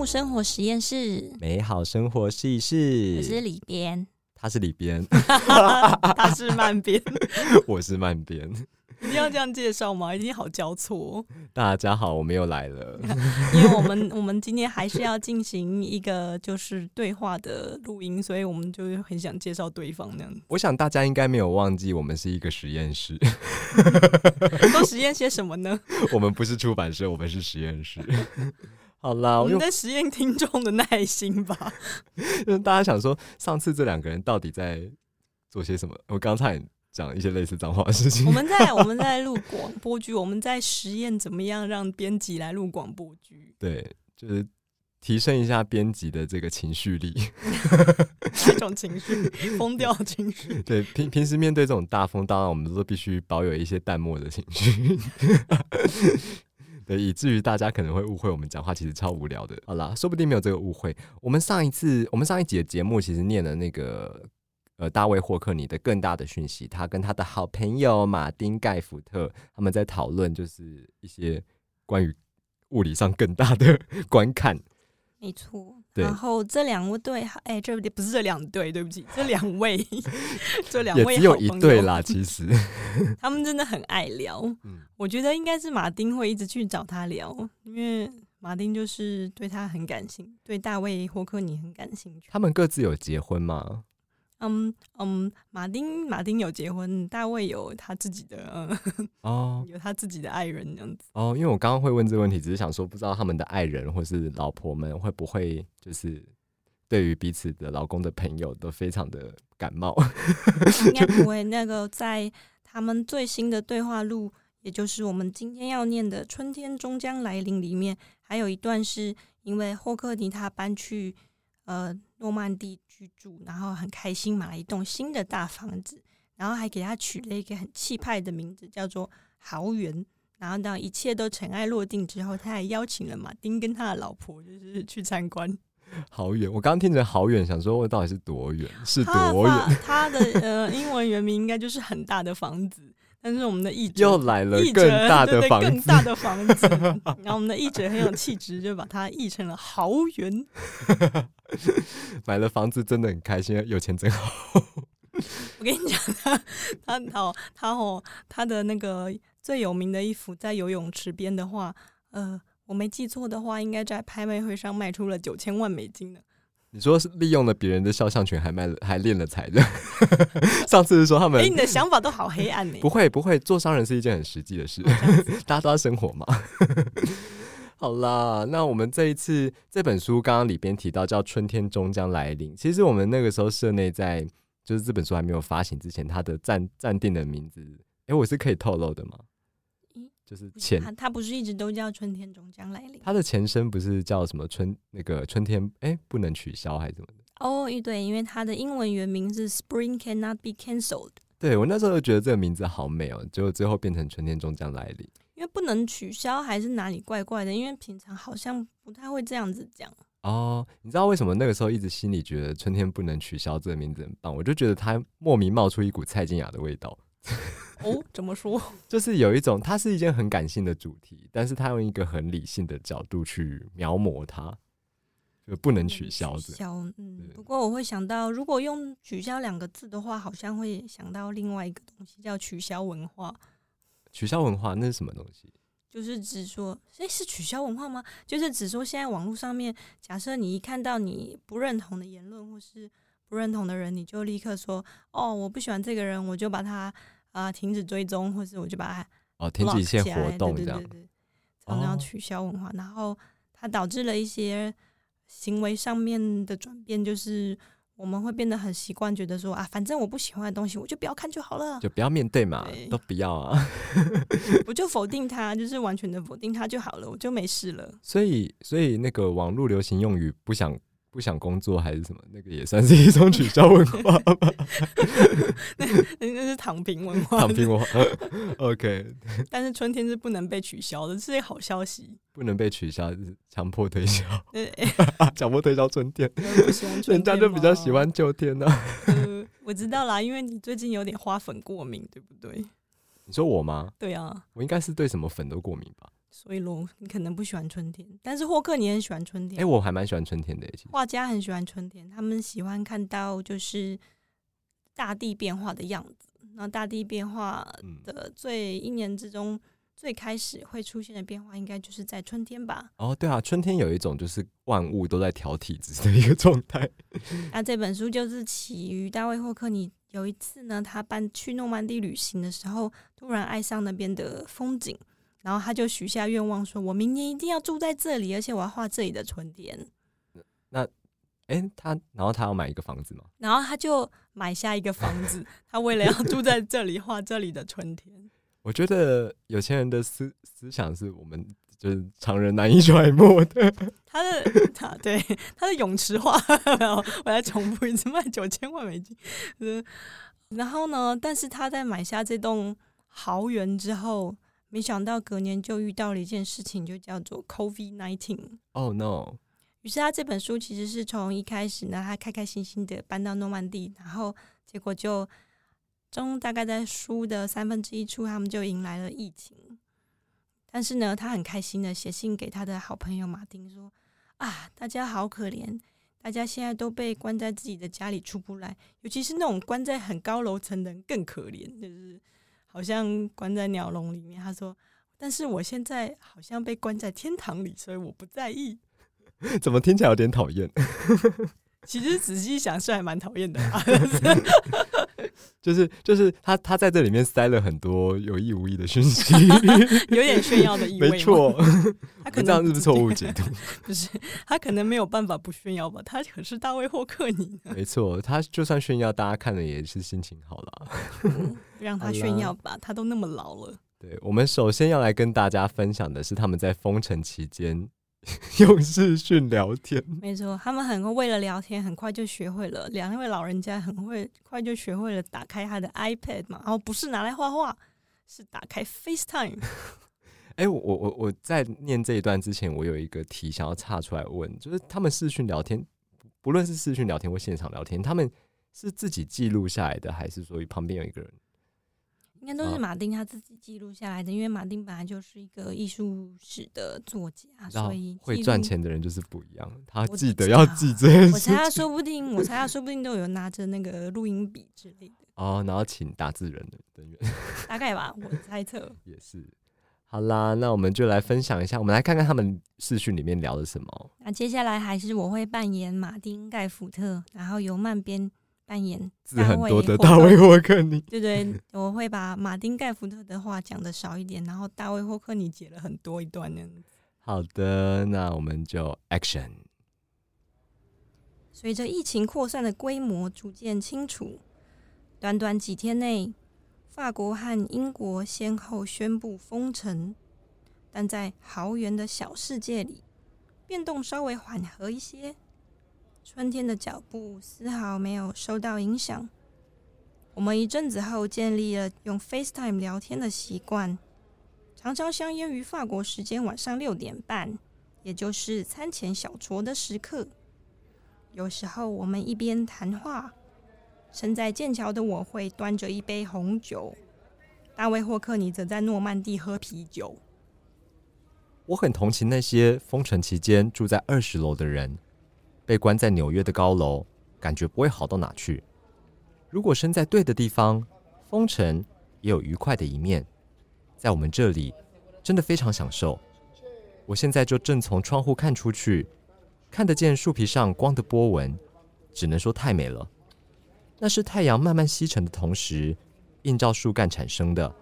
木生活实验室，美好生活试一我。是里边，他是里边，他是慢边，我是慢边。一定要这样介绍吗？一定好交错，大家好，我们又来了。因为我们我们今天还是要进行一个就是对话的录音，所以我们就很想介绍对方那样子。我想大家应该没有忘记，我们是一个实验室，都实验些什么呢？我们不是出版社，我们是实验室。好啦，我们在实验听众的耐心吧。大家想说，上次这两个人到底在做些什么？我刚才讲一些类似脏话的事情我。们在 我们在录广播剧，我们在实验怎么样让编辑来录广播剧，对，就是提升一下编辑的这个情绪力。哪一种情绪？疯掉的情绪。对，平平时面对这种大风，当然我们都必须保有一些淡漠的情绪。以至于大家可能会误会我们讲话其实超无聊的。好啦，说不定没有这个误会。我们上一次，我们上一集的节目其实念了那个呃大卫霍克尼的更大的讯息，他跟他的好朋友马丁盖福特他们在讨论就是一些关于物理上更大的 观看。没错。对然后这两位对，哎，这不是这两对，对不起，这两位，这两也只有一对啦，其实。他们真的很爱聊。嗯我觉得应该是马丁会一直去找他聊，因为马丁就是对他很感兴对大卫霍克尼很感兴趣。他们各自有结婚吗？嗯嗯，马丁马丁有结婚，大卫有他自己的，嗯，哦有他自己的爱人这样子。哦，因为我刚刚会问这个问题，只是想说，不知道他们的爱人或是老婆们会不会就是对于彼此的老公的朋友都非常的感冒。应该不会。那个在他们最新的对话录，也就是我们今天要念的《春天终将来临》里面，还有一段是因为霍克尼他搬去呃诺曼底居住，然后很开心买了一栋新的大房子，然后还给他取了一个很气派的名字，叫做豪园。然后当一切都尘埃落定之后，他还邀请了马丁跟他的老婆，就是去参观。好远，我刚刚听着好远，想说我到底是多远？是多远？发 他的呃英文原名应该就是很大的房子，但是我们的译者又来了更大的房子，更大的房子。然后我们的译者很有气质，就把它译成了豪园。买了房子真的很开心，有钱真好。我跟你讲，他他哦他哦他的那个最有名的一幅在游泳池边的画，呃，我没记错的话，应该在拍卖会上卖出了九千万美金呢。你说是利用了别人的肖像权，还卖了，还练了财的。上次是说他们哎、你的想法都好黑暗呢。不会不会，做商人是一件很实际的事，大家都要生活嘛。好啦，那我们这一次这本书刚刚里边提到叫《春天终将来临》，其实我们那个时候社内在就是这本书还没有发行之前，它的暂暂定的名字，诶，我是可以透露的吗咦？就是前他他不是一直都叫春天终将来临它的前身不是叫什么春那个春天诶，不能取消还是怎么的？哦，对，因为它的英文原名是 Spring cannot be cancelled，对我那时候就觉得这个名字好美哦，结果最后变成春天终将来临。因为不能取消还是哪里怪怪的，因为平常好像不太会这样子讲。哦，你知道为什么那个时候一直心里觉得春天不能取消这个名字很棒？我就觉得它莫名冒出一股蔡健雅的味道，哦，怎么说？就是有一种它是一件很感性的主题，但是它用一个很理性的角度去描摹它，就不能取消的。取消，嗯对，不过我会想到，如果用“取消”两个字的话，好像会想到另外一个东西，叫取消文化，取消文化那是什么东西？就是指说，诶，是取消文化吗？就是指说，现在网络上面，假设你一看到你不认同的言论或是不认同的人，你就立刻说，哦，我不喜欢这个人，我就把他啊、停止追踪，或是我就把它哦，停止一切 block 起来活动这样对。对对对，常常哦取消文化，然后它导致了一些行为上面的转变，就是我们会变得很习惯，觉得说啊，反正我不喜欢的东西，我就不要看就好了，就不要面对嘛对，都不要啊。我就否定它，就是完全的否定它就好了，我就没事了。所以，所以那个网络流行用语不想不想工作还是什么，那个也算是一种取消文化吧。那那是躺平文化，躺平文化，OK，但是春天是不能被取消的，这是好消息。不能被取消，是强迫推销，对，强迫推销春天，人家天就比较喜。欢秋天呢、呃，我知道啦，因为你最近有点花粉过敏，对不对？你说我吗？对啊，我应该是对什么粉都过敏吧？所以龙，你可能不喜欢春天，但是霍克你很喜欢春天。哎，我还蛮喜欢春天的。其实画家很喜欢春天，他们喜欢看到就是大地变化的样子。那大地变化的最一年之中最开始会出现的变化，应该就是在春天吧？哦，对啊，春天有一种就是万物都在调体质的一个状态。那这本书就是起于大卫霍克你有一次呢，他搬去诺曼底旅行的时候，突然爱上那边的风景。然后他就许下愿望，说：“我明年一定要住在这里，而且我要画这里的春天。”那，哎，他然后他要买一个房子吗？然后他就买下一个房子，他为了要住在这里画这里的春天。我觉得有钱人的思思想是我们就是常人难以揣摩的。他的他对他的泳池画，我来重复一次，卖九千万美金。嗯，然后呢？但是他在买下这栋豪园之后。没想到隔年就遇到了一件事情，就叫做 COVID nineteen。Oh no！于是他这本书其实是从一开始呢，他开开心心的搬到诺曼底，然后结果就中大概在书的三分之一处，他们就迎来了疫情。但是呢，他很开心的写信给他的好朋友马丁说：“啊，大家好可怜，大家现在都被关在自己的家里出不来，尤其是那种关在很高楼层的人更可怜，就是。”好像关在鸟笼里面，他说：“但是我现在好像被关在天堂里，所以我不在意。”怎么听起来有点讨厌？其实仔细想是还蛮讨厌的。就是就是他他在这里面塞了很多有意无意的讯息，有点炫耀的意味。没错，他可能这样是不是错误解读？不是，他可能没有办法不炫耀吧？他可是大卫霍克尼。没错，他就算炫耀，大家看了也是心情好了。让他炫耀吧，他都那么老了。对，我们首先要来跟大家分享的是他们在封城期间 用视讯聊天。没错，他们很会为了聊天，很快就学会了。两位老人家很会快就学会了打开他的 iPad 嘛，然后不是拿来画画，是打开 FaceTime。哎，我我我在念这一段之前，我有一个题想要岔出来问，就是他们视讯聊天，不论是视讯聊天或现场聊天，他们是自己记录下来的，还是说旁边有一个人？应该都是马丁他自己记录下来的，因为马丁本来就是一个艺术史的作家，所以会赚钱的人就是不一样。他记得要记这些事，我猜他说不定，我猜他说不定都有拿着那个录音笔之类的。哦，然后请打字人的人员，大概吧，我猜测也是。好啦，那我们就来分享一下，我们来看看他们视讯里面聊的什么。那接下来还是我会扮演马丁盖福特，然后由曼边。扮演字很多的大卫霍克尼，对对，我会把马丁盖福特的话讲的少一点，然后大卫霍克尼解了很多一段呢。好的，那我们就 action。随着疫情扩散的规模逐渐清楚，短短几天内，法国和英国先后宣布封城，但在豪园的小世界里，变动稍微缓和一些。春天的脚步丝毫没有受到影响。我们一阵子后建立了用 FaceTime 聊天的习惯，常常相约于法国时间晚上六点半，也就是餐前小酌的时刻。有时候我们一边谈话，身在剑桥的我会端着一杯红酒，大卫霍克尼则在诺曼底喝啤酒。我很同情那些封城期间住在二十楼的人。被关在纽约的高楼，感觉不会好到哪去。如果身在对的地方，封城也有愉快的一面。在我们这里，真的非常享受。我现在就正从窗户看出去，看得见树皮上光的波纹，只能说太美了。那是太阳慢慢西沉的同时，映照树干产生的。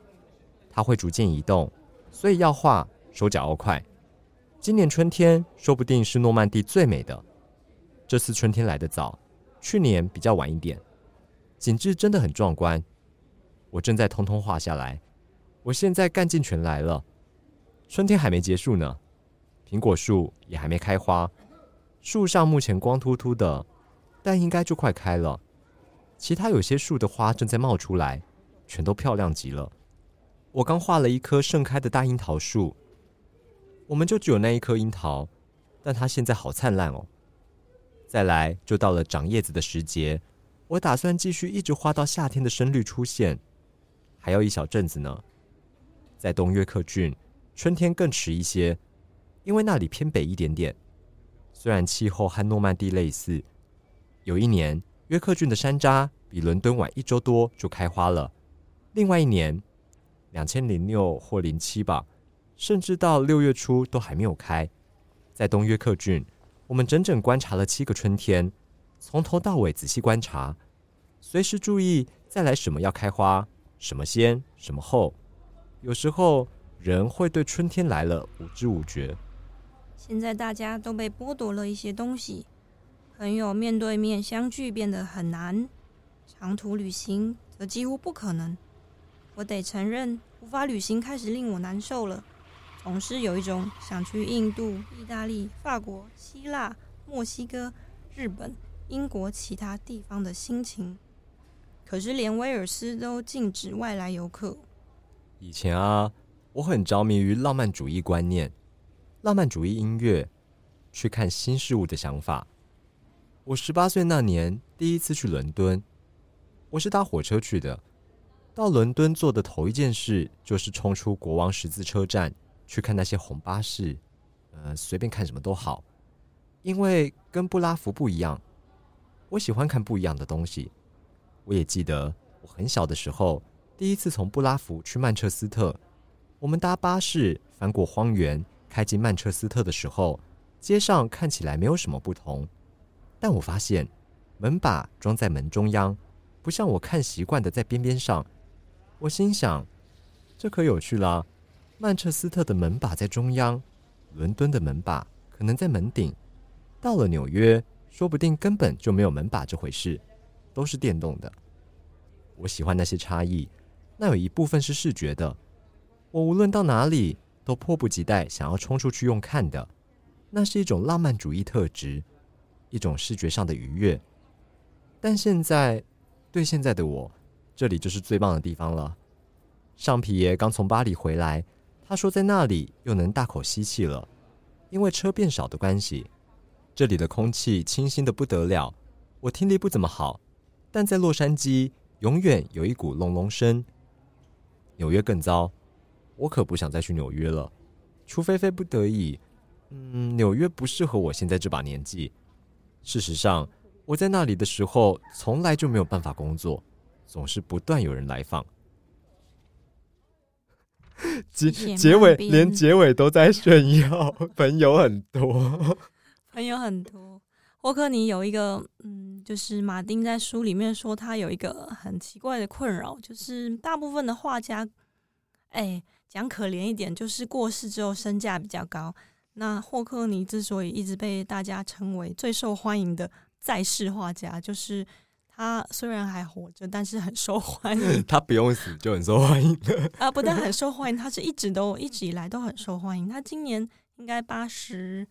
它会逐渐移动，所以要画手脚要快。今年春天说不定是诺曼底最美的。这次春天来得早，去年比较晚一点，景致真的很壮观。我正在通通画下来，我现在干劲全来了。春天还没结束呢，苹果树也还没开花，树上目前光秃秃的，但应该就快开了。其他有些树的花正在冒出来，全都漂亮极了。我刚画了一棵盛开的大樱桃树，我们就只有那一颗樱桃，但它现在好灿烂哦。再来就到了长叶子的时节，我打算继续一直画到夏天的深绿出现，还要一小阵子呢。在东约克郡春天更迟一些，因为那里偏北一点点。虽然气候和诺曼底类似，有一年约克郡的山楂比伦敦晚一周多就开花了。另外一年，两千零六或零七吧，甚至到六月初都还没有开。在东约克郡，我们整整观察了七个春天，从头到尾仔细观察，随时注意再来什么要开花，什么先，什么后。有时候人会对春天来了无知无觉。现在大家都被剥夺了一些东西，朋友面对面相聚变得很难，长途旅行则几乎不可能。我得承认，无法旅行开始令我难受了，总是有一种想去印度、意大利、法国、希腊、墨西哥、日本、英国其他地方的心情。可是连威尔斯都禁止外来游客。以前啊，我很着迷于浪漫主义观念。浪漫主义音乐，去看新事物的想法。我十八岁那年第一次去伦敦，我是搭火车去的。到伦敦做的头一件事就是冲出国王十字车站去看那些红巴士，呃，随便看什么都好，因为跟布拉福不一样。我喜欢看不一样的东西。我也记得我很小的时候，第一次从布拉福去曼彻斯特，我们搭巴士翻过荒原。开进曼彻斯特的时候，街上看起来没有什么不同，但我发现门把装在门中央，不像我看习惯的在边边上。我心想，这可有趣了。曼彻斯特的门把在中央，伦敦的门把可能在门顶。到了纽约，说不定根本就没有门把这回事，都是电动的。我喜欢那些差异，那有一部分是视觉的。我无论到哪里。都迫不及待想要冲出去用看的，那是一种浪漫主义特质，一种视觉上的愉悦。但现在，对现在的我，这里就是最棒的地方了。上皮爷刚从巴黎回来，他说在那里又能大口吸气了，因为车变少的关系。这里的空气清新的不得了，我听力不怎么好，但在洛杉矶永远有一股隆隆声。纽约更糟。我可不想再去纽约了，除非非不得已。嗯，纽约不适合我现在这把年纪。事实上，我在那里的时候从来就没有办法工作，总是不断有人来访。结结尾连结尾都在炫耀，朋友很多，朋友很多。霍克尼有一个，嗯，就是马丁在书里面说他有一个很奇怪的困扰，就是大部分的画家，哎。讲可怜一点，就是过世之后身价比较高。那霍克尼之所以一直被大家称为最受欢迎的在世画家，就是他虽然还活着，但是很受欢迎。他不用死就很受欢迎啊！不但很受欢迎，他是一直都一直以来都很受欢迎。他今年应该八十。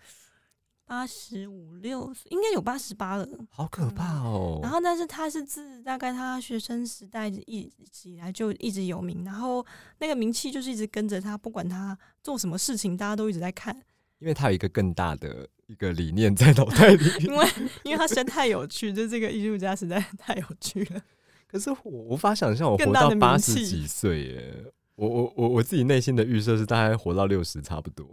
八十五六应该有八十八了，好可怕哦！然后，但是他是自大概他学生时代一直以来就一直有名，然后那个名气就是一直跟着他，不管他做什么事情，大家都一直在看。因为他有一个更大的一个理念在脑袋里，因为因为他生太有趣，就这个艺术家实在太有趣了。可是我无法想象我活到八十几岁耶！我我我我自己内心的预设是大概活到六十差不多。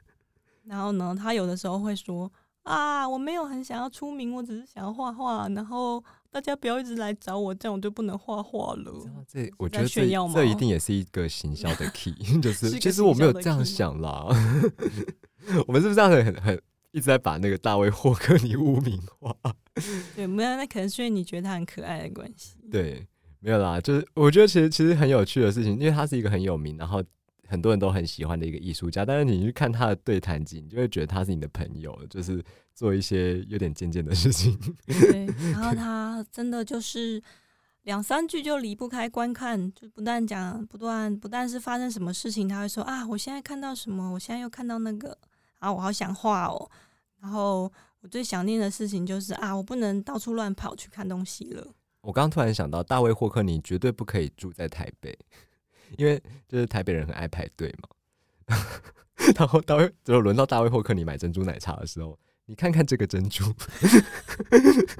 然后呢，他有的时候会说：“啊，我没有很想要出名，我只是想要画画。然后大家不要一直来找我，这样我就不能画画了。”这我觉得这这一定也是一个行销的 key，就是其实我没有这样想啦。我们是不是这样很很一直在把那个大卫霍克尼污名化？对，没有，那可能是因为你觉得他很可爱的关系。对，没有啦，就是我觉得其实其实很有趣的事情，因为他是一个很有名，然后。很多人都很喜欢的一个艺术家，但是你去看他的对谈集，你就会觉得他是你的朋友，就是做一些有点贱贱的事情。对，然后他真的就是两三句就离不开观看，就不断讲，不断不但是发生什么事情，他会说啊，我现在看到什么，我现在又看到那个，啊，我好想画哦。然后我最想念的事情就是啊，我不能到处乱跑去看东西了。我刚突然想到，大卫霍克尼绝对不可以住在台北。因为就是台北人很爱排队嘛，然后大卫只有轮到大卫霍克尼买珍珠奶茶的时候，你看看这个珍珠，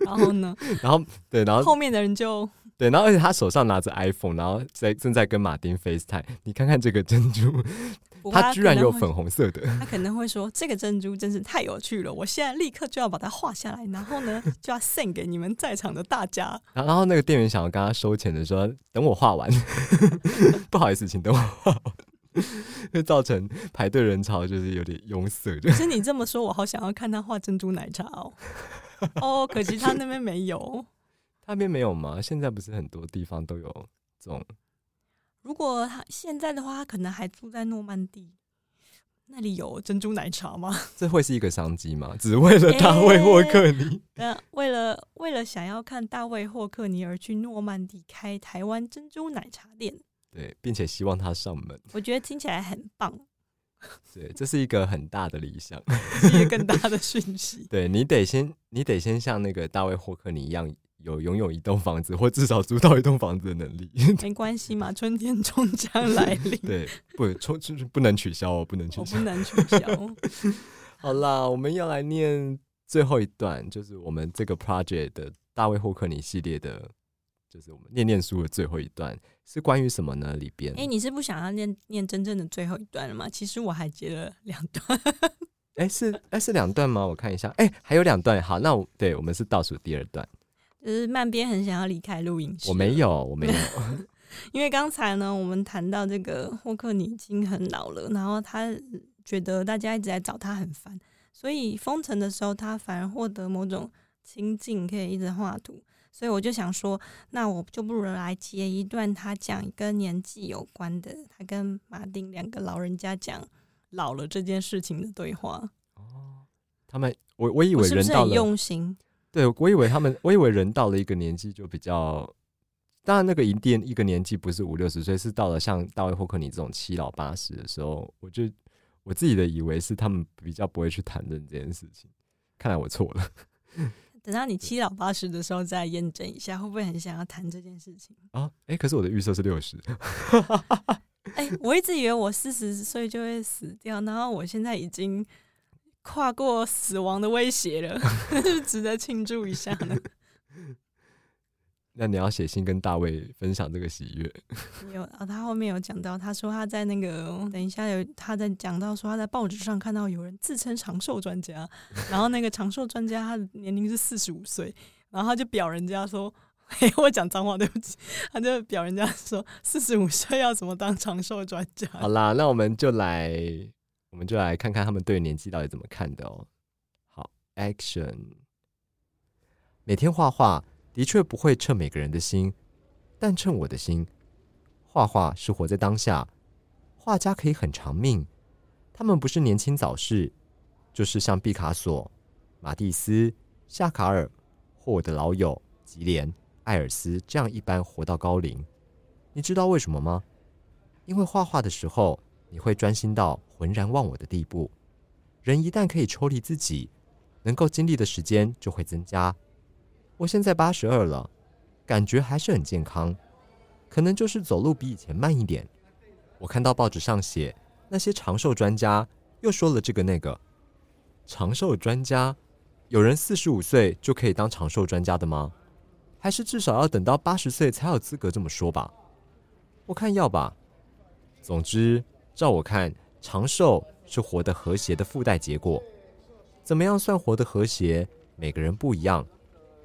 然后呢？然后对，然后后面的人就对，然后而且他手上拿着 iPhone，然后在正在跟马丁 FaceTime，你看看这个珍珠，它居然有粉红色的。他可能会说：“这个珍珠真是太有趣了，我现在立刻就要把它画下来，然后呢，就要送给你们在场的大家。”然后那个店员想要跟他收钱的说：“等我画完，不好意思，请等我画完。”会造成排队人潮就是有点拥塞。可是你这么说，我好想要看他画珍珠奶茶哦。哦，可惜他那边没有。他那边没有吗？现在不是很多地方都有这种。如果他现在的话，他可能还住在诺曼底，那里有珍珠奶茶吗？这会是一个商机吗？只为了大卫霍克尼？那为了为了想要看大卫霍克尼而去诺曼底开台湾珍珠奶茶店？对，并且希望他上门。我觉得听起来很棒。对，这是一个很大的理想，一个更大的讯息。对你得先，你得先像那个大卫霍克尼一样。有拥有一栋房子，或至少租到一栋房子的能力，没关系嘛，春天终将来临。对，不，春就是不能取消哦，不能取消，不能取消。好啦，我们要来念最后一段，就是我们这个 project 的大卫霍克尼系列的，就是我们念念书的最后一段，是关于什么呢？里边，哎，你是不想要念念真正的最后一段了吗？其实我还接了两段。哎，是哎是两段吗？我看一下，哎，还有两段。好，那我对我们是倒数第二段。就是曼边很想要离开录音室，我没有，我没有，因为刚才呢，我们谈到这个霍克尼已经很老了，然后他觉得大家一直在找他很烦，所以封城的时候他反而获得某种清静，可以一直画图。所以我就想说，那我就不如来接一段他讲跟年纪有关的，他跟马丁两个老人家讲老了这件事情的对话。哦，他们我我以为人到了用心。对，我以为他们，我以为人到了一个年纪就比较，当然那个一定一个年纪不是五六十岁，是到了像大卫霍克尼这种七老八十的时候，我就我自己的以为是他们比较不会去谈论这件事情，看来我错了。等到你七老八十的时候再验证一下，会不会很想要谈这件事情啊？哎，可是我的预设是六十。哎，我一直以为我四十岁就会死掉，然后我现在已经。跨过死亡的威胁了，值得庆祝一下呢。那你要写信跟大卫分享这个喜悦。有啊，他后面有讲到，他说他在那个等一下有他在讲到说他在报纸上看到有人自称长寿专家，然后那个长寿专家他的年龄是四十五岁，然后他就表人家说：“嘿，我讲脏话，对不起。”他就表人家说：“四十五岁要怎么当长寿专家？”好啦，那我们就来。我们就来看看他们对年纪到底怎么看的哦。好，Action。每天画画的确不会称每个人的心，但称我的心。画画是活在当下，画家可以很长命。他们不是年轻早逝，就是像毕卡索、马蒂斯、夏卡尔或我的老友吉连、艾尔斯这样一般活到高龄。你知道为什么吗？因为画画的时候。你会专心到浑然忘我的地步。人一旦可以抽离自己，能够经历的时间就会增加。我现在八十二了，感觉还是很健康，可能就是走路比以前慢一点。我看到报纸上写那些长寿专家又说了这个那个。长寿专家，有人四十五岁就可以当长寿专家的吗？还是至少要等到八十岁才有资格这么说吧？我看要吧。总之。照我看，长寿是活得和谐的附带结果。怎么样算活得和谐？每个人不一样，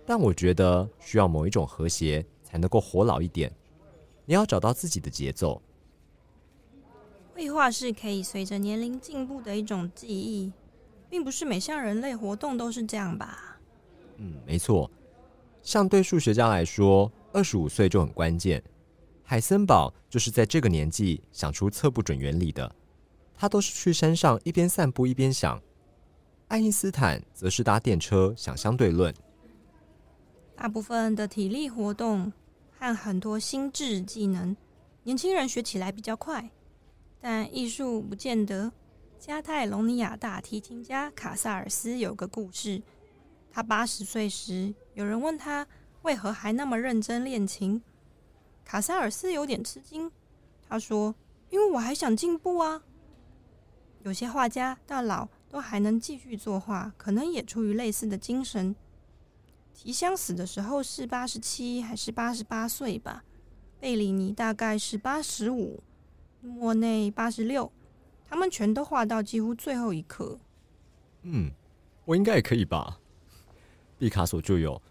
但我觉得需要某一种和谐才能够活老一点。你要找到自己的节奏。绘画是可以随着年龄进步的一种记忆，并不是每项人类活动都是这样吧？嗯，没错。像对数学家来说，二十五岁就很关键。海森堡就是在这个年纪想出测不准原理的，他都是去山上一边散步一边想。爱因斯坦则是搭电车想相对论。大部分的体力活动和很多心智技能，年轻人学起来比较快，但艺术不见得。加泰隆尼亚大提琴家卡萨尔斯有个故事：他八十岁时，有人问他为何还那么认真练琴。卡萨尔斯有点吃惊，他说：“因为我还想进步啊。有些画家到老都还能继续作画，可能也出于类似的精神。提香死的时候是八十七还是八十八岁吧？贝里尼大概是八十五，莫内八十六。他们全都画到几乎最后一刻。嗯，我应该也可以吧。毕卡索就有，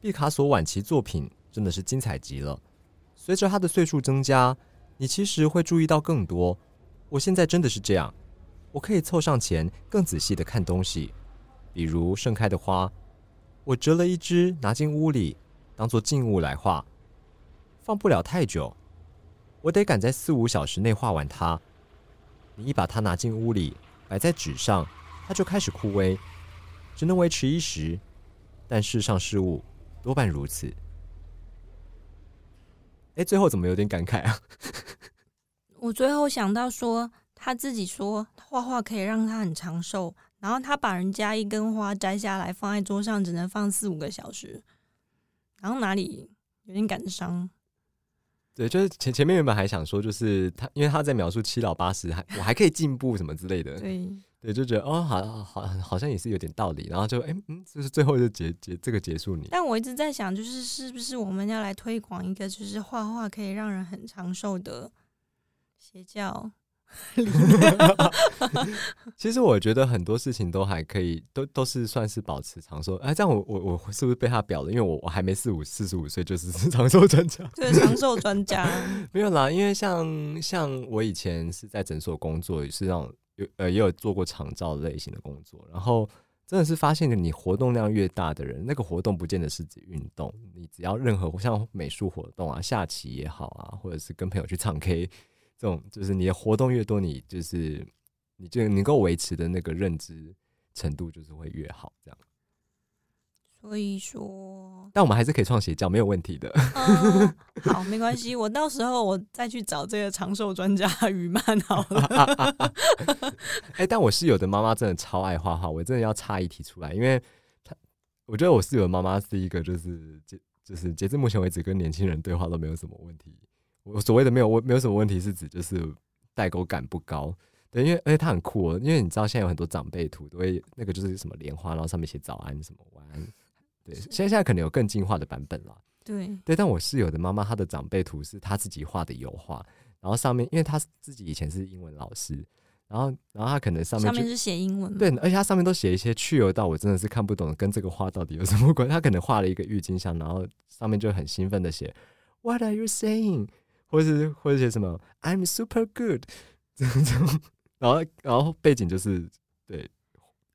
毕卡索晚期作品真的是精彩极了。随着他的岁数增加，你其实会注意到更多。我现在真的是这样，我可以凑上前更仔细的看东西，比如盛开的花，我折了一支拿进屋里，当做静物来画，放不了太久，我得赶在四五小时内画完它。你一把它拿进屋里，摆在纸上，它就开始枯萎，只能维持一时。但世上事物多半如此。哎，最后怎么有点感慨啊？我最后想到说，他自己说画画可以让他很长寿，然后他把人家一根花摘下来放在桌上，只能放四五个小时，然后哪里有点感伤。对，就是前前面原本还想说，就是他，因为他在描述七老八十，还我还可以进步什么之类的。对。对，就觉得哦，好好好像也是有点道理，然后就哎嗯，就是最后就结结这个结束你。但我一直在想，就是是不是我们要来推广一个，就是画画可以让人很长寿的邪教？其实我觉得很多事情都还可以，都都是算是保持长寿。哎，这样我我我是不是被他表了？因为我我还没四五四十五岁，就是 长寿专家。对，长寿专家没有啦，因为像像我以前是在诊所工作，也是那种。有呃，也有做过长照类型的工作，然后真的是发现，你活动量越大的人，那个活动不见得是指运动，你只要任何像美术活动啊、下棋也好啊，或者是跟朋友去唱 K，这种就是你的活动越多，你就是你就能够维持的那个认知程度就是会越好，这样。所以说，但我们还是可以创邪教，没有问题的。好，没关系，我到时候我再去找这个长寿专家 于曼好了。哎，但我室友的妈妈真的超爱画画，我真的要插一提出来，因为她，我觉得我室友的妈妈是一个，就是截，就是截至目前为止跟年轻人对话都没有什么问题。我所谓的没有问，没有什么问题，是指就是代沟感不高。对，因为而且她很酷哦，因为你知道现在有很多长辈图都会那个就是什么莲花，然后上面写早安什么晚安。对，现在现在可能有更进化的版本了。对对，但我室友的妈妈，她的长辈图是她自己画的油画，然后上面，因为她自己以前是英文老师，然后然后她可能上面上面是写英文，对，而且她上面都写一些去油到我真的是看不懂，跟这个画到底有什么关？她可能画了一个郁金香，然后上面就很兴奋的写 What are you saying？或者是或者写什么 I'm super good 这种，然后然后背景就是对。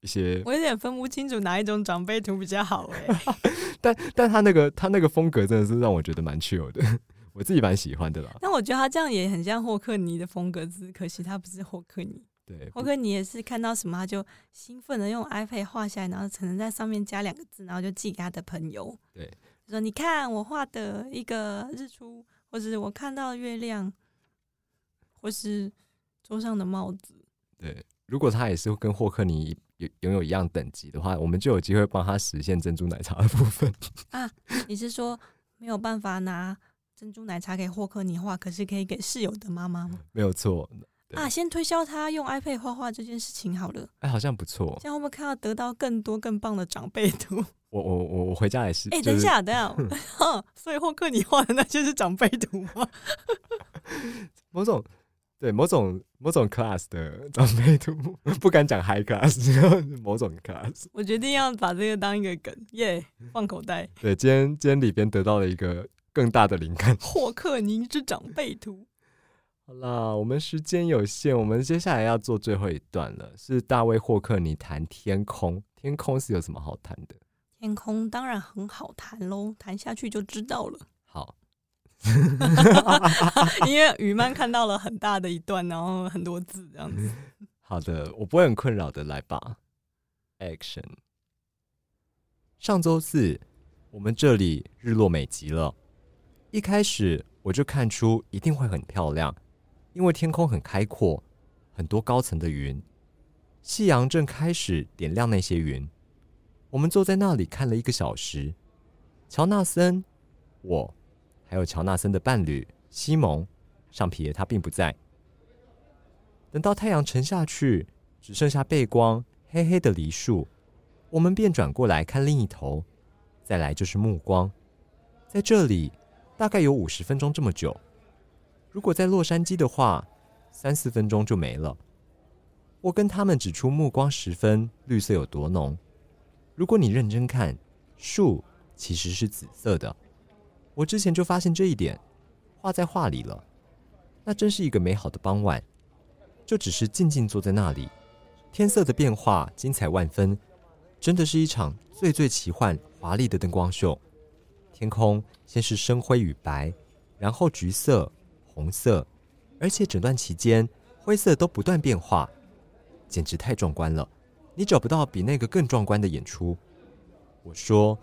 一些我有点分不清楚哪一种长辈图比较好哎，但但他那个他那个风格真的是让我觉得蛮 chill 的，我自己蛮喜欢的啦。但我觉得他这样也很像霍克尼的风格，只是可惜他不是霍克尼。对，霍克尼也是看到什么他就兴奋的用 iPad 画下来，然后可能在上面加两个字，然后就寄给他的朋友。对，说你看我画的一个日出，或者是我看到月亮，或是桌上的帽子。对，如果他也是跟霍克尼。有拥有一样等级的话，我们就有机会帮他实现珍珠奶茶的部分 啊！你是说没有办法拿珍珠奶茶给霍克尼画，可是可以给室友的妈妈吗？没有错啊！先推销他用 iPad 画画这件事情好了。哎，好像不错。这样会不会看到得到更多更棒的长辈图？我我我我回家也是。哎，等一下，等一下，所以霍克尼画的那些是长辈图吗？某种。对某种某种 class 的 长辈图，不敢讲 high class，某种 class。我决定要把这个当一个梗，耶，放口袋。对，今天今天里边得到了一个更大的灵感。霍克尼之长辈图。好啦，我们时间有限，我们接下来要做最后一段了，是大卫霍克尼谈天空。天空是有什么好谈的？天空当然很好谈喽，谈下去就知道了。好。因为雨曼看到了很大的一段，然后很多字这样子。好的，我不会很困扰的，来吧。Action。上周四，我们这里日落美极了。一开始我就看出一定会很漂亮，因为天空很开阔，很多高层的云，夕阳正开始点亮那些云。我们坐在那里看了一个小时。乔纳森，我。还有乔纳森的伴侣西蒙，上皮耶他并不在。等到太阳沉下去，只剩下背光，黑黑的梨树，我们便转过来看另一头。再来就是目光，在这里大概有五十分钟这么久。如果在洛杉矶的话，三四分钟就没了。我跟他们指出目光时分，绿色有多浓。如果你认真看，树其实是紫色的。我之前就发现这一点，画在画里了。那真是一个美好的傍晚，就只是静静坐在那里，天色的变化精彩万分，真的是一场最最奇幻华丽的灯光秀。天空先是深灰与白，然后橘色、红色，而且整段期间灰色都不断变化，简直太壮观了。你找不到比那个更壮观的演出。我说，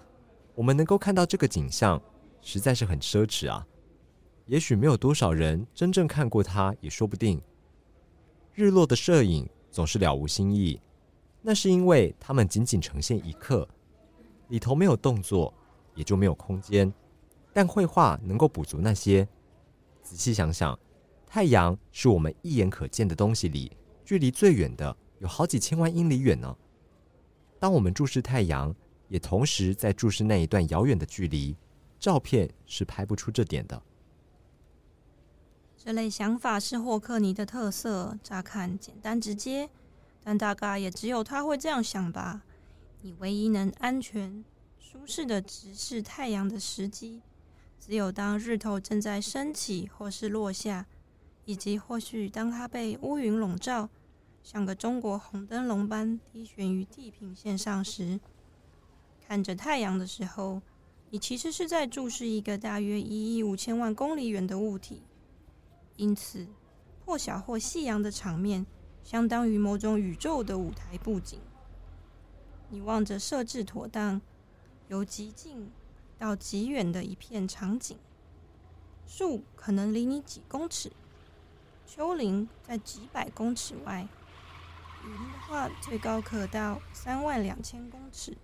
我们能够看到这个景象。实在是很奢侈啊！也许没有多少人真正看过它，也说不定。日落的摄影总是了无新意，那是因为它们仅仅呈现一刻，里头没有动作，也就没有空间。但绘画能够补足那些。仔细想想，太阳是我们一眼可见的东西里距离最远的，有好几千万英里远呢。当我们注视太阳，也同时在注视那一段遥远的距离。照片是拍不出这点的。这类想法是霍克尼的特色，乍看简单直接，但大概也只有他会这样想吧。你唯一能安全、舒适的直视太阳的时机，只有当日头正在升起或是落下，以及或许当它被乌云笼罩，像个中国红灯笼般低悬于地平线上时，看着太阳的时候。你其实是在注视一个大约一亿五千万公里远的物体，因此或小或细阳的场面，相当于某种宇宙的舞台布景。你望着设置妥当、由极近到极远的一片场景，树可能离你几公尺，丘陵在几百公尺外，云的话最高可到三万两千公尺。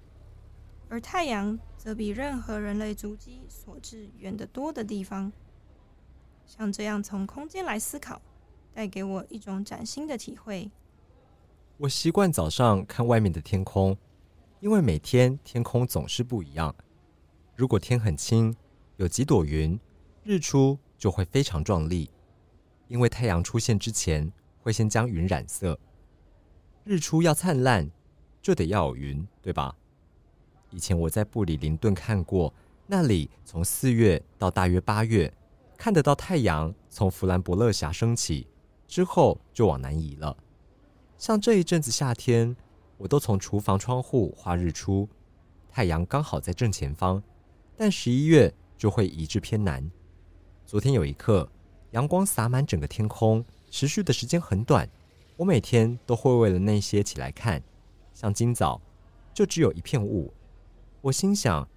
而太阳则比任何人类足迹所至远得多的地方。像这样从空间来思考，带给我一种崭新的体会。我习惯早上看外面的天空，因为每天天空总是不一样。如果天很清，有几朵云，日出就会非常壮丽，因为太阳出现之前会先将云染色。日出要灿烂，就得要有云，对吧？以前我在布里林顿看过，那里从四月到大约八月，看得到太阳从弗兰伯勒峡升起，之后就往南移了。像这一阵子夏天，我都从厨房窗户画日出，太阳刚好在正前方，但十一月就会移至偏南。昨天有一刻，阳光洒满整个天空，持续的时间很短，我每天都会为了那些起来看。像今早，就只有一片雾。我心想，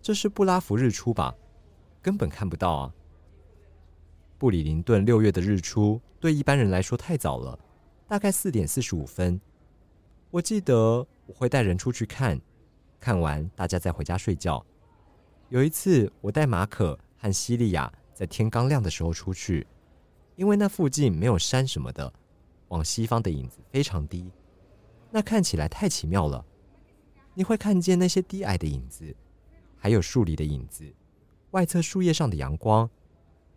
这是布拉福日出吧？根本看不到啊！布里林顿六月的日出对一般人来说太早了，大概四点四十五分。我记得我会带人出去看，看完大家再回家睡觉。有一次，我带马可和西利亚在天刚亮的时候出去，因为那附近没有山什么的，往西方的影子非常低，那看起来太奇妙了。你会看见那些低矮的影子，还有树里的影子，外侧树叶上的阳光，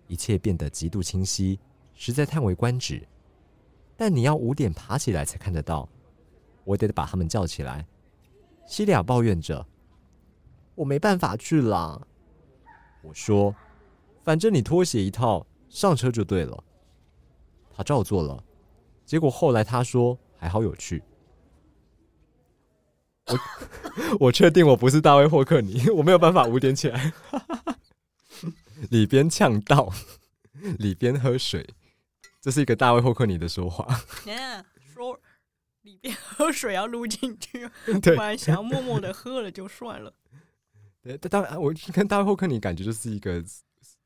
一切变得极度清晰，实在叹为观止。但你要五点爬起来才看得到，我得把他们叫起来。西利亚抱怨着：“我没办法去了。”我说：“反正你拖鞋一套，上车就对了。”他照做了。结果后来他说：“还好有趣。”我 我确定我不是大卫霍克尼，我没有办法五点起来。里边呛到，里边喝水，这是一个大卫霍克尼的说话。说里边喝水要录进去，本来想要默默的喝了就算了。对，当然我跟大卫霍克尼感觉就是一个，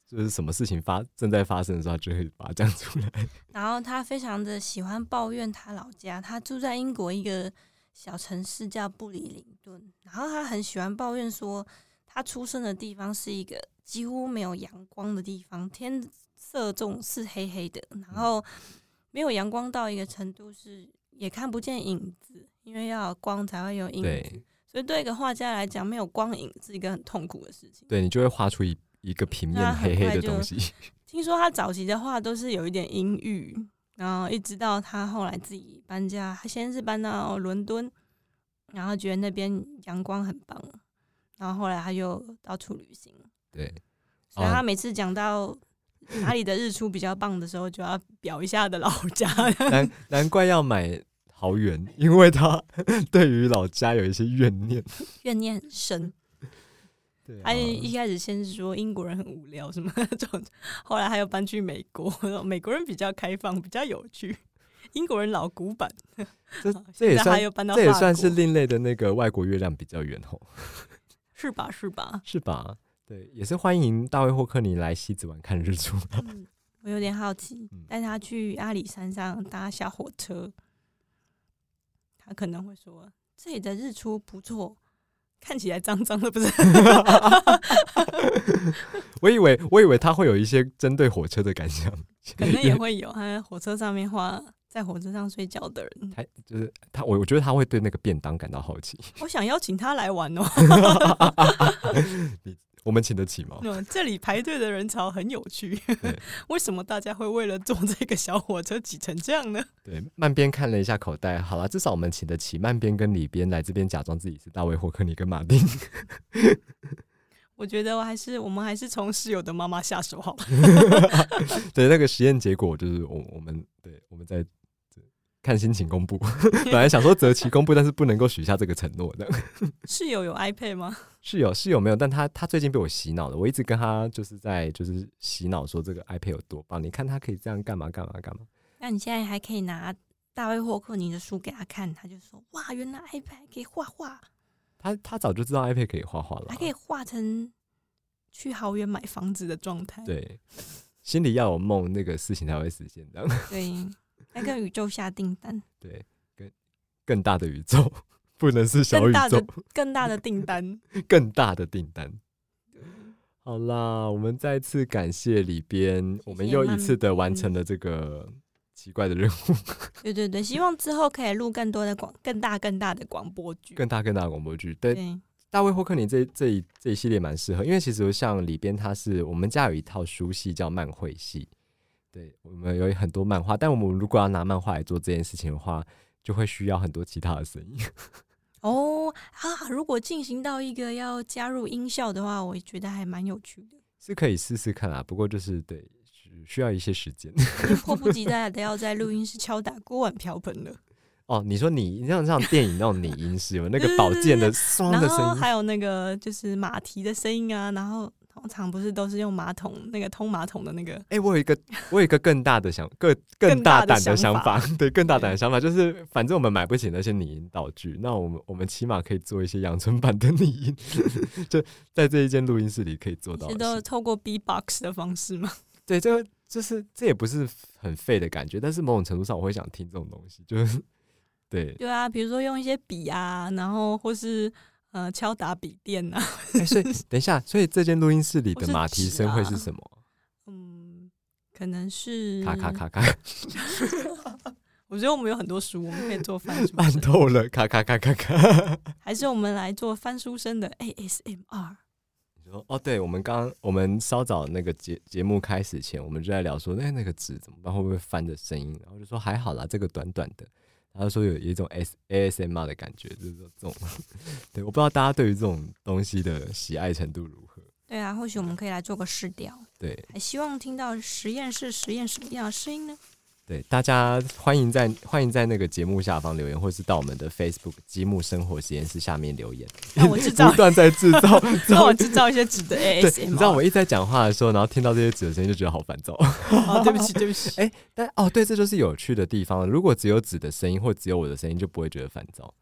就是什么事情发正在发生的时候，就会把它讲出来。然后他非常的喜欢抱怨他老家，他住在英国一个。小城市叫布里林顿，然后他很喜欢抱怨说，他出生的地方是一个几乎没有阳光的地方，天色总是黑黑的，然后没有阳光到一个程度是也看不见影子，因为要有光才会有影子，所以对一个画家来讲，没有光影是一个很痛苦的事情。对你就会画出一一个平面黑黑的东西。听说他早期的画都是有一点阴郁。然后一直到他后来自己搬家，他先是搬到伦敦，然后觉得那边阳光很棒，然后后来他又到处旅行。对，所以他每次讲到哪里的日出比较棒的时候，就要表一下的老家。难难怪要买桃园，因为他 对于老家有一些怨念，怨念很深。对、他一开始先是说英国人很无聊什么那种，后来他又搬去美国，美国人比较开放，比较有趣，英国人老古板。这这也算又搬到这也算是另类的那个外国月亮比较圆吼，是吧？是吧？是吧？对，也是欢迎大卫霍克尼来西子湾看日出。嗯，我有点好奇，带他去阿里山上搭小火车，他可能会说这里的日出不错。看起来脏脏的，不是？我以为，我以为他会有一些针对火车的感想，可能也会有。他在火车上面画，在火车上睡觉的人，他就是他。我我觉得他会对那个便当感到好奇。我想邀请他来玩哦。我们请得起吗？这里排队的人潮很有趣，为什么大家会为了坐这个小火车挤成这样呢？对，慢边看了一下口袋，好了，至少我们请得起慢边跟里边来这边假装自己是大卫霍克尼跟马丁。我觉得我还是我们还是从室友的妈妈下手好了。对，那个实验结果就是我我们对我们在。看心情公布，本来想说择期公布，但是不能够许下这个承诺的。室友有 iPad 吗？室友室友没有，但他他最近被我洗脑了。我一直跟他就是在就是洗脑说这个 iPad 有多棒，你看他可以这样干嘛干嘛干嘛。那你现在还可以拿大卫霍克尼的书给他看，他就说哇，原来 iPad 可以画画。他他早就知道 iPad 可以画画了，还可以画成去豪园买房子的状态。对，心里要有梦，那个事情才会实现。这样对。来跟宇宙下订单，对，更更大的宇宙，不能是小宇宙，更大的订单，更大的订单。好啦，我们再次感谢里边，我们又一次的完成了这个奇怪的任务。对对对，希望之后可以录更多的广、更大、更大的广播剧，更大、更大的广播剧。对，大卫霍克尼这这一这一系列蛮适合，因为其实像里边，他是我们家有一套书系叫漫绘系。对我们有很多漫画，但我们如果要拿漫画来做这件事情的话，就会需要很多其他的声音。哦啊，如果进行到一个要加入音效的话，我觉得还蛮有趣的。是可以试试看啊，不过就是对需要一些时间。迫不及待的要在录音室敲打锅碗瓢盆了。哦，你说你像像电影那种拟音是有那个宝剑的双的声音，还有那个就是马蹄的声音啊，然后。通常不是都是用马桶那个通马桶的那个？哎，我有一个，我有一个更大的想，更 更大胆的想法，对，更大胆的想法就是，反正我们买不起那些拟音道具，那我们我们起码可以做一些阳春版的拟音，就在这一间录音室里可以做到。都透过 B box 的方式吗？对，这个就是这也不是很废的感觉，但是某种程度上我会想听这种东西，就是对对啊，比如说用一些笔啊，然后或是。呃，敲打笔电呐。所以等一下，所以这间录音室里的马蹄声会是什么？嗯，可能是咔咔咔咔。我觉得我们有很多书，我们可以做翻书。烂透了，咔咔咔咔咔。还是我们来做翻书声的 ASMR。你说哦，对，我们刚我们稍早那个节节目开始前，我们就在聊说，哎，那个纸怎么办？会不会翻的声音？然后就说还好啦，这个短短的。他说有一种 S A S M R 的感觉，就是说这种，对，我不知道大家对于这种东西的喜爱程度如何。对啊，或许我们可以来做个试调。对，还希望听到实验室实验什么样的声音呢？对，大家欢迎在欢迎在那个节目下方留言，或是到我们的 Facebook 积木生活实验室下面留言。让我制造，不断在制造，让我制造一些纸的 ASMR。你知道我一直在讲话的时候，然后听到这些纸的声音，就觉得好烦躁。哦，对不起，对不起。哎，但哦，对，这就是有趣的地方。如果只有纸的声音，或只有我的声音，就不会觉得烦躁。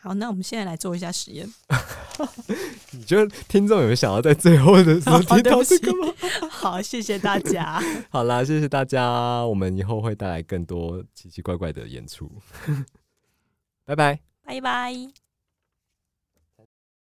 好，那我们现在来做一下实验。你觉得听众有没有想要在最后的时候听到这个吗？好，谢谢大家。好啦，谢谢大家。我们以后会带来更多奇奇怪怪的演出。拜拜，拜拜。